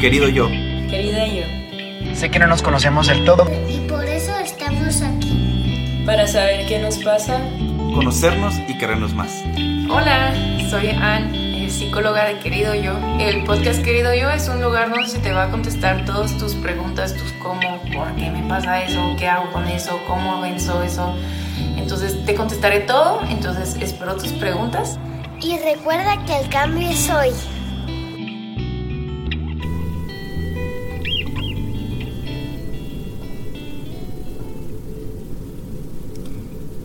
querido yo. Querida yo. Sé que no nos conocemos del todo. Y por eso estamos aquí. Para saber qué nos pasa. Conocernos y querernos más. Hola, soy Ann, psicóloga de Querido Yo. El podcast Querido Yo es un lugar donde se te va a contestar todas tus preguntas, tus cómo, por qué me pasa eso, qué hago con eso, cómo venzo eso. Entonces te contestaré todo, entonces espero tus preguntas. Y recuerda que el cambio es hoy.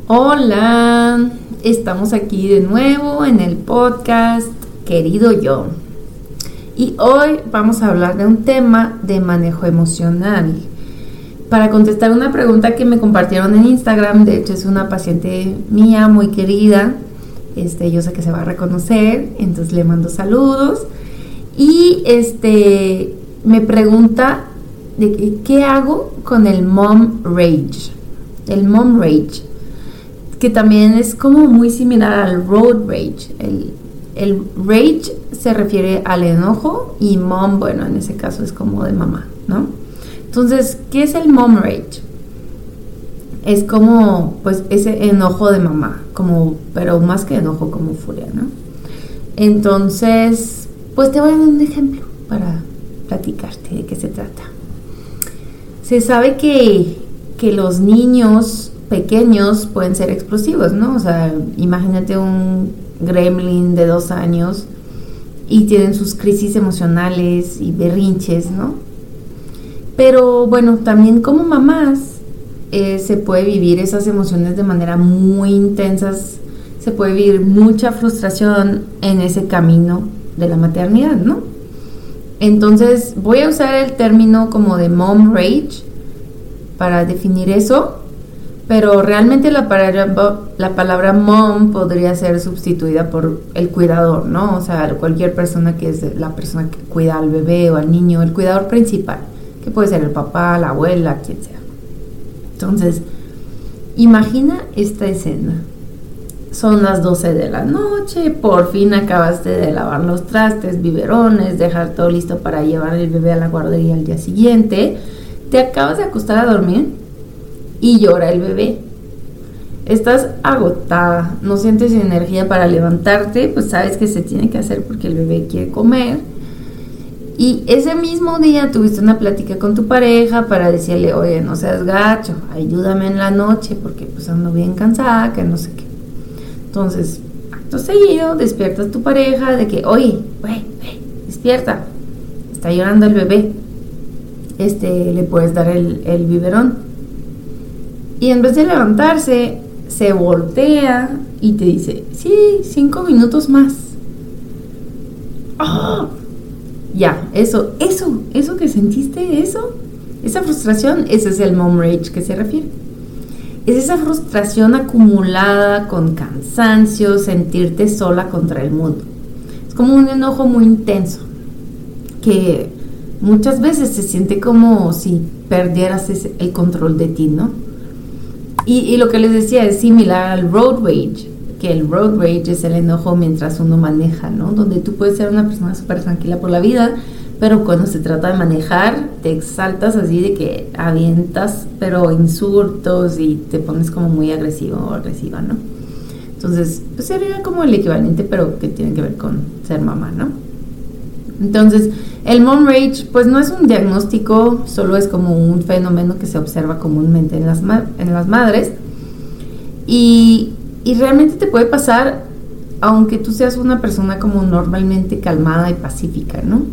Hola, estamos aquí de nuevo en el podcast Querido Yo. Y hoy vamos a hablar de un tema de manejo emocional. Para contestar una pregunta que me compartieron en Instagram, de hecho es una paciente mía muy querida, este, yo sé que se va a reconocer, entonces le mando saludos. Y este me pregunta de qué hago con el mom rage. El mom rage que también es como muy similar al road rage. El, el rage se refiere al enojo y mom, bueno, en ese caso es como de mamá, ¿no? Entonces, ¿qué es el mom rage? Es como, pues, ese enojo de mamá, como, pero más que enojo, como furia, ¿no? Entonces, pues te voy a dar un ejemplo para platicarte de qué se trata. Se sabe que, que los niños pequeños pueden ser explosivos, ¿no? O sea, imagínate un gremlin de dos años y tienen sus crisis emocionales y berrinches, ¿no? Pero bueno, también como mamás eh, se puede vivir esas emociones de manera muy intensas, se puede vivir mucha frustración en ese camino de la maternidad, ¿no? Entonces voy a usar el término como de mom rage para definir eso pero realmente la palabra, la palabra mom podría ser sustituida por el cuidador, ¿no? O sea, cualquier persona que es la persona que cuida al bebé o al niño, el cuidador principal, que puede ser el papá, la abuela, quien sea. Entonces, imagina esta escena. Son las 12 de la noche, por fin acabaste de lavar los trastes, biberones, dejar todo listo para llevar el bebé a la guardería al día siguiente. Te acabas de acostar a dormir y llora el bebé. Estás agotada, no sientes energía para levantarte, pues sabes que se tiene que hacer porque el bebé quiere comer. Y ese mismo día tuviste una plática con tu pareja para decirle, oye, no seas gacho, ayúdame en la noche porque pues ando bien cansada, que no sé qué. Entonces, acto seguido, despiertas tu pareja de que, oye, wey, despierta, está llorando el bebé. Este, le puedes dar el biberón. Y en vez de levantarse, se voltea y te dice, sí, cinco minutos más. ¡Ah! Ya, eso, eso, eso que sentiste, eso, esa frustración, ese es el mom rage que se refiere. Es esa frustración acumulada con cansancio, sentirte sola contra el mundo. Es como un enojo muy intenso, que muchas veces se siente como si perdieras el control de ti, ¿no? Y, lo que les decía es similar al road rage, que el road rage es el enojo mientras uno maneja, ¿no? Donde tú puedes ser una persona súper tranquila por la vida, pero cuando se trata de manejar, te exaltas así de que avientas, pero insultos y te pones como muy agresivo o agresiva, ¿no? Entonces, pues sería como el equivalente, pero que tiene que ver con ser mamá, ¿no? Entonces, el mom rage, pues no es un diagnóstico, solo es como un fenómeno que se observa comúnmente en las, en las madres. Y, realmente te puede pasar aunque tú seas una persona como normalmente calmada y pacífica, ¿no?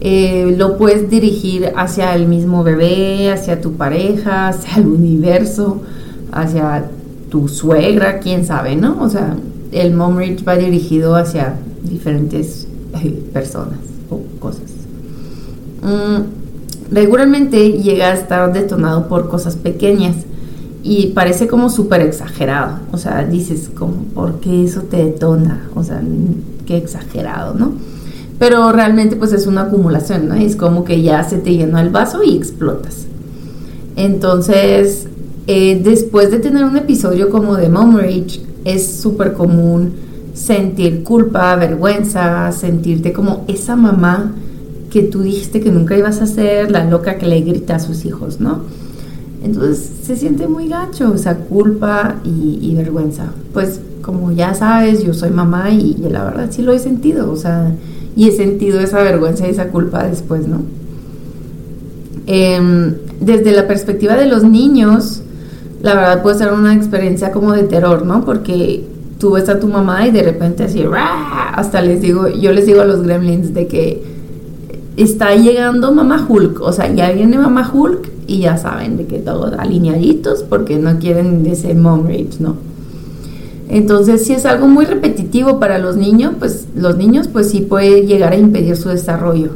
Eh, lo puedes dirigir hacia el mismo bebé, hacia tu pareja, hacia el universo, hacia tu suegra, quién sabe, ¿no? O sea, el mom rage va dirigido hacia diferentes personas o cosas. Mm, regularmente llega a estar detonado por cosas pequeñas y parece como súper exagerado. O sea, dices, como, ¿por qué eso te detona? O sea, qué exagerado, ¿no? Pero realmente pues es una acumulación, ¿no? Es como que ya se te llenó el vaso y explotas. Entonces, eh, después de tener un episodio como de Mom Rage, es súper común sentir culpa, vergüenza, sentirte como esa mamá que tú dijiste que nunca ibas a hacer, la loca que le grita a sus hijos, ¿no? Entonces se siente muy gacho, o sea, culpa y, vergüenza. Pues como ya sabes, yo soy mamá y, la verdad sí lo he sentido, o sea, y he sentido esa vergüenza y esa culpa después, ¿no? Em, desde la perspectiva de los niños, la verdad puede ser una experiencia como de terror, ¿no? Porque tú ves a tu mamá y de repente así, hasta les digo, yo les digo a los gremlins de que está llegando mamá Hulk, o sea, ya viene mamá Hulk y ya saben de que todos alineaditos porque no quieren ese mom rage, ¿no? Entonces, si es algo muy repetitivo para los niños, pues los niños pues sí puede llegar a impedir su desarrollo.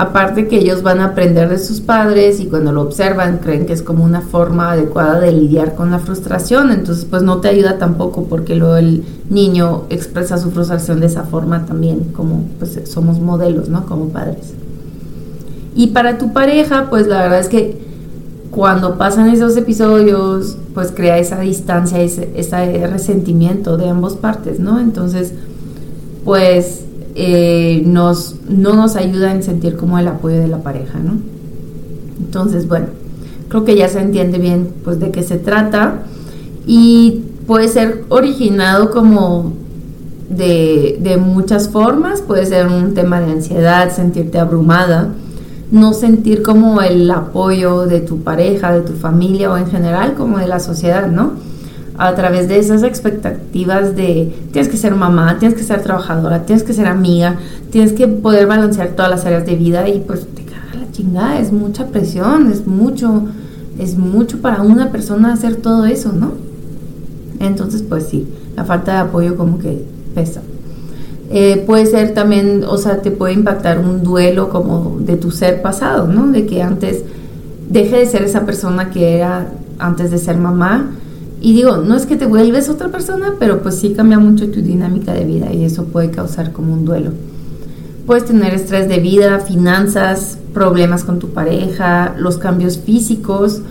Aparte que ellos van a aprender de sus padres y cuando lo observan creen que es como una forma adecuada de lidiar con la frustración, entonces pues no te ayuda tampoco porque luego el niño expresa su frustración de esa forma también, como pues somos modelos, ¿no? Como padres. Y para tu pareja, pues la verdad es que cuando pasan esos episodios, pues crea esa distancia, ese, ese resentimiento de ambas partes, ¿no? Entonces, pues eh, nos, no nos ayuda en sentir como el apoyo de la pareja, ¿no? Entonces, bueno, creo que ya se entiende bien pues de qué se trata y puede ser originado como de, de muchas formas, puede ser un tema de ansiedad, sentirte abrumada, no sentir como el apoyo de tu pareja, de tu familia o en general como de la sociedad, ¿no? A través de esas expectativas de tienes que ser mamá, tienes que ser trabajadora, tienes que ser amiga, tienes que poder balancear todas las áreas de vida y pues te caga la chingada, es mucha presión, es mucho, es mucho para una persona hacer todo eso, ¿no? Entonces pues sí, la falta de apoyo como que pesa. Eh, puede ser también, o sea, te puede impactar un duelo como de tu ser pasado, ¿no? De que antes deje de ser esa persona que era antes de ser mamá. Y digo, no es que te vuelves otra persona, pero pues sí cambia mucho tu dinámica de vida y eso puede causar como un duelo. Puedes tener estrés de vida, finanzas, problemas con tu pareja, los cambios físicos.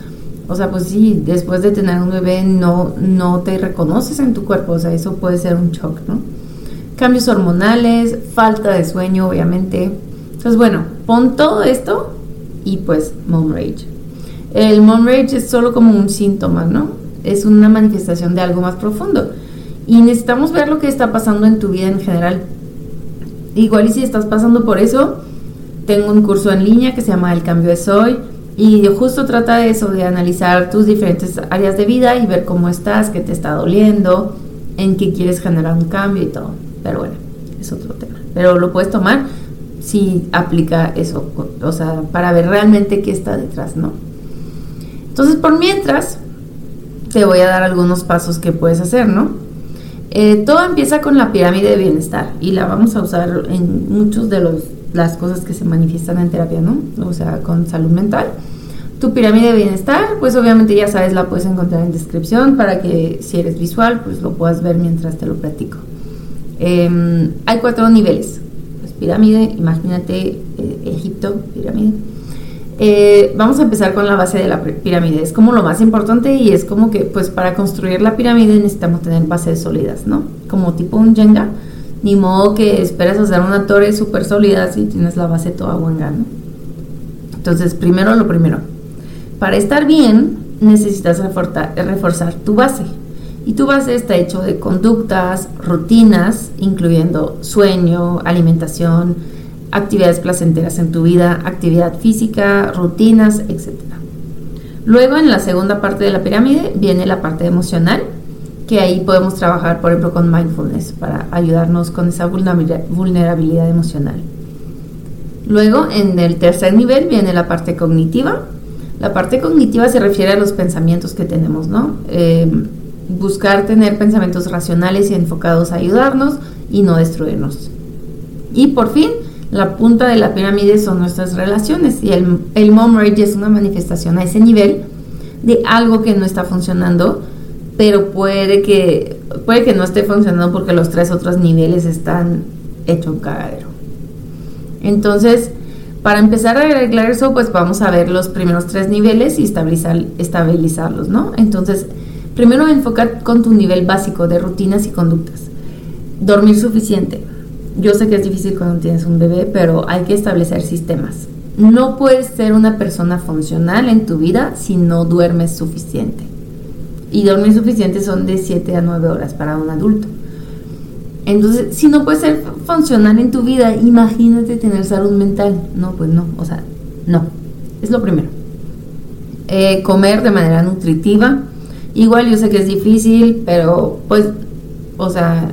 O sea, pues sí, después de tener un bebé no, no te reconoces en tu cuerpo, o sea, eso puede ser un shock, ¿no? cambios hormonales, falta de sueño, obviamente. Entonces, bueno, pon todo esto y pues mom rage. El mom rage es solo como un síntoma, ¿no? Es una manifestación de algo más profundo. Y necesitamos ver lo que está pasando en tu vida en general. Igual y si estás pasando por eso, tengo un curso en línea que se llama El cambio es hoy y justo trata de eso, de analizar tus diferentes áreas de vida y ver cómo estás, qué te está doliendo, en qué quieres generar un cambio y todo. Pero bueno, es otro tema. Pero lo puedes tomar si aplica eso, o sea, para ver realmente qué está detrás, ¿no? Entonces, por mientras, te voy a dar algunos pasos que puedes hacer, ¿no? Eh, todo empieza con la pirámide de bienestar y la vamos a usar en muchos de los, las cosas que se manifiestan en terapia, ¿no? O sea, con salud mental. Tu pirámide de bienestar, pues obviamente ya sabes, la puedes encontrar en descripción para que si eres visual, pues lo puedas ver mientras te lo platico. Em, hay cuatro niveles. Pues pirámide, imagínate eh, Egipto, pirámide. Eh, vamos a empezar con la base de la pirámide. Es como lo más importante y es como que, pues para construir la pirámide necesitamos tener bases sólidas, ¿no? Como tipo un Jenga. Ni modo que esperes hacer una torre súper sólida si tienes la base toda buena, ¿no? Entonces, primero lo primero. Para estar bien, necesitas reforzar tu base. Y tu base está hecho de conductas, rutinas, incluyendo sueño, alimentación, actividades placenteras en tu vida, actividad física, rutinas, etc. Luego en la segunda parte de la pirámide viene la parte emocional, que ahí podemos trabajar, por ejemplo, con mindfulness para ayudarnos con esa vulnerabilidad emocional. Luego, en el tercer nivel viene la parte cognitiva. La parte cognitiva se refiere a los pensamientos que tenemos, ¿no? Eh, buscar tener pensamientos racionales y enfocados a ayudarnos y no destruirnos. Y por fin, la punta de la pirámide son nuestras relaciones y el, el mom rage es una manifestación a ese nivel de algo que no está funcionando, pero puede que, puede que no esté funcionando porque los tres otros niveles están hechos un cagadero. Entonces, para empezar a arreglar eso, pues vamos a ver los primeros tres niveles y estabilizar, estabilizarlos, ¿no? Entonces, Primero enfocar con tu nivel básico de rutinas y conductas. Dormir suficiente. Yo sé que es difícil cuando tienes un bebé, pero hay que establecer sistemas. No puedes ser una persona funcional en tu vida si no duermes suficiente. Y dormir suficiente son de 7 a 9 horas para un adulto. Entonces, si no puedes ser funcional en tu vida, imagínate tener salud mental. No, pues no, o sea, no. Es lo primero. Eh, comer de manera nutritiva. Igual yo sé que es difícil, pero pues, o sea,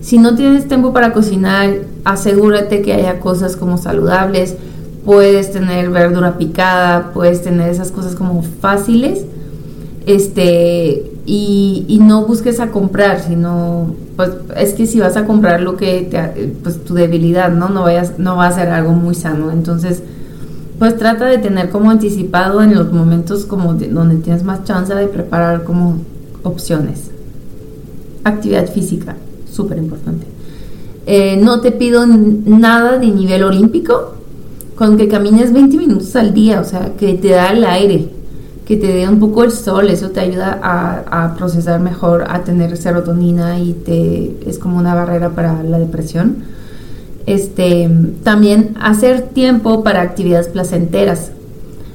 si no tienes tiempo para cocinar, asegúrate que haya cosas como saludables. Puedes tener verdura picada, puedes tener esas cosas como fáciles. Este, y, y no busques a comprar, sino, pues es que si vas a comprar lo que te, pues tu debilidad, ¿no? No vayas, no va a ser algo muy sano. Entonces, pues trata de tener como anticipado en los momentos como donde tienes más chance de preparar como opciones. Actividad física, súper importante. Eh, no te pido nada de nivel olímpico, con que camines 20 minutos al día, o sea, que te da el aire, que te dé un poco el sol, eso te ayuda a, a, procesar mejor, a tener serotonina y te es como una barrera para la depresión este, también hacer tiempo para actividades placenteras.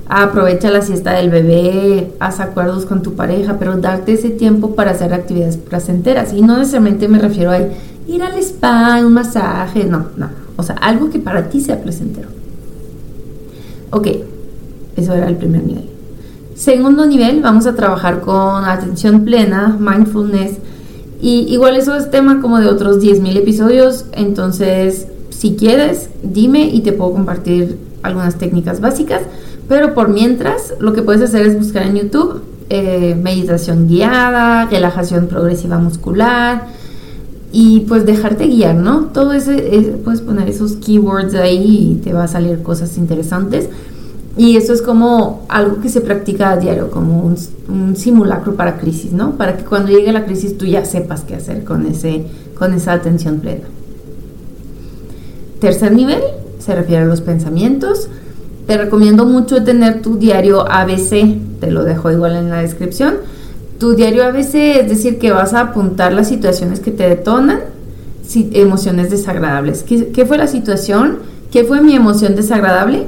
Aprovecha la siesta del bebé, haz acuerdos con tu pareja, pero darte ese tiempo para hacer actividades placenteras. Y no necesariamente me refiero a ir al spa, un masaje, no, no. O sea, algo que para ti sea placentero. Ok, eso era el primer nivel. Segundo nivel, vamos a trabajar con atención plena, mindfulness. Y igual eso es tema como de otros 10.000 episodios, entonces si quieres, dime y te puedo compartir algunas técnicas básicas. Pero por mientras, lo que puedes hacer es buscar en YouTube eh, meditación guiada, relajación progresiva muscular y pues dejarte guiar, ¿no? Todo ese, puedes poner esos keywords ahí y te va a salir cosas interesantes. Y eso es como algo que se practica a diario, como un, un, simulacro para crisis, ¿no? Para que cuando llegue la crisis tú ya sepas qué hacer con, ese, con esa atención plena. Tercer nivel se refiere a los pensamientos. Te recomiendo mucho tener tu diario ABC, te lo dejo igual en la descripción. Tu diario ABC es decir que vas a apuntar las situaciones que te detonan, emociones desagradables. ¿Qué, ¿Qué, fue la situación? ¿Qué fue mi emoción desagradable?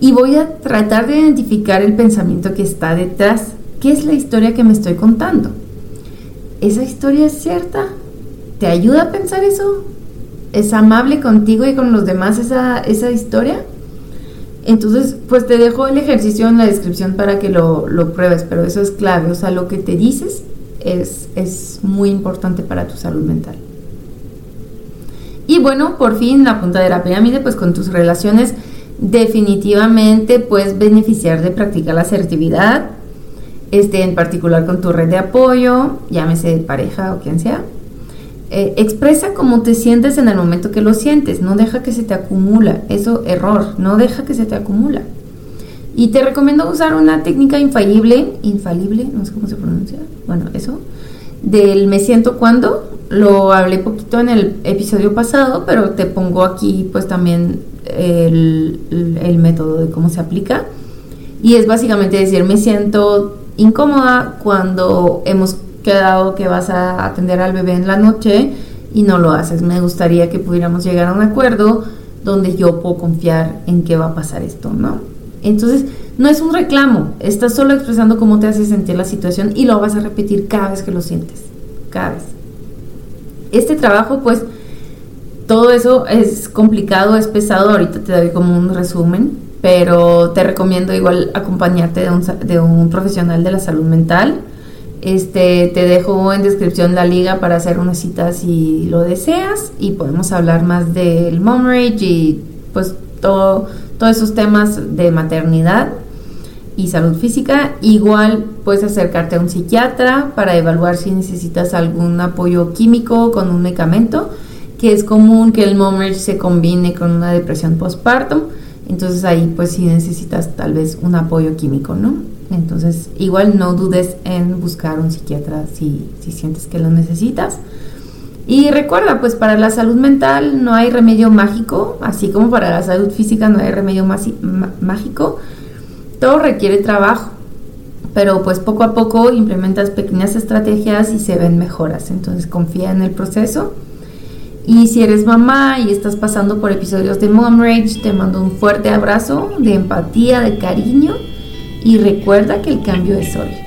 Y voy a tratar de identificar el pensamiento que está detrás. ¿Qué es la historia que me estoy contando? ¿Esa historia es cierta? ¿Te ayuda a pensar eso? es amable contigo y con los demás esa, esa historia. Entonces, pues te dejo el ejercicio en la descripción para que lo, lo pruebes, pero eso es clave, o sea, lo que te dices es, es muy importante para tu salud mental. Y bueno, por fin la punta de la pirámide, pues con tus relaciones definitivamente puedes beneficiar de practicar la asertividad, este, en particular con tu red de apoyo, llámese pareja o quien sea. Eh, expresa cómo te sientes en el momento que lo sientes, no deja que se te acumula, eso error, no deja que se te acumula. Y te recomiendo usar una técnica infalible, infalible, no sé cómo se pronuncia, bueno, eso, del me siento cuando, lo hablé poquito en el episodio pasado, pero te pongo aquí pues también el, el método de cómo se aplica. Y es básicamente decir, me siento incómoda cuando hemos quedado que vas a atender al bebé en la noche y no lo haces. Me gustaría que pudiéramos llegar a un acuerdo donde yo puedo confiar en que va a pasar esto, ¿no? Entonces, no es un reclamo, estás solo expresando cómo te hace sentir la situación y lo vas a repetir cada vez que lo sientes, cada vez. Este trabajo, pues, todo eso es complicado, es pesado, ahorita te doy como un resumen, pero te recomiendo igual acompañarte de un, de un profesional de la salud mental este, te dejo en descripción la liga para hacer una cita si lo deseas y podemos hablar más del mom rage y pues todo, todos esos temas de maternidad y salud física. Igual puedes acercarte a un psiquiatra para evaluar si necesitas algún apoyo químico con un medicamento, que es común que el mom rage se combine con una depresión postpartum. Entonces ahí pues si necesitas tal vez un apoyo químico, ¿no? Entonces, igual no dudes en buscar un psiquiatra si, si sientes que lo necesitas. Y recuerda, pues para la salud mental no hay remedio mágico, así como para la salud física no hay remedio mágico. Todo requiere trabajo, pero pues poco a poco implementas pequeñas estrategias y se ven mejoras. Entonces confía en el proceso. Y si eres mamá y estás pasando por episodios de Mom Rage, te mando un fuerte abrazo de empatía, de cariño y recuerda que el cambio es hoy.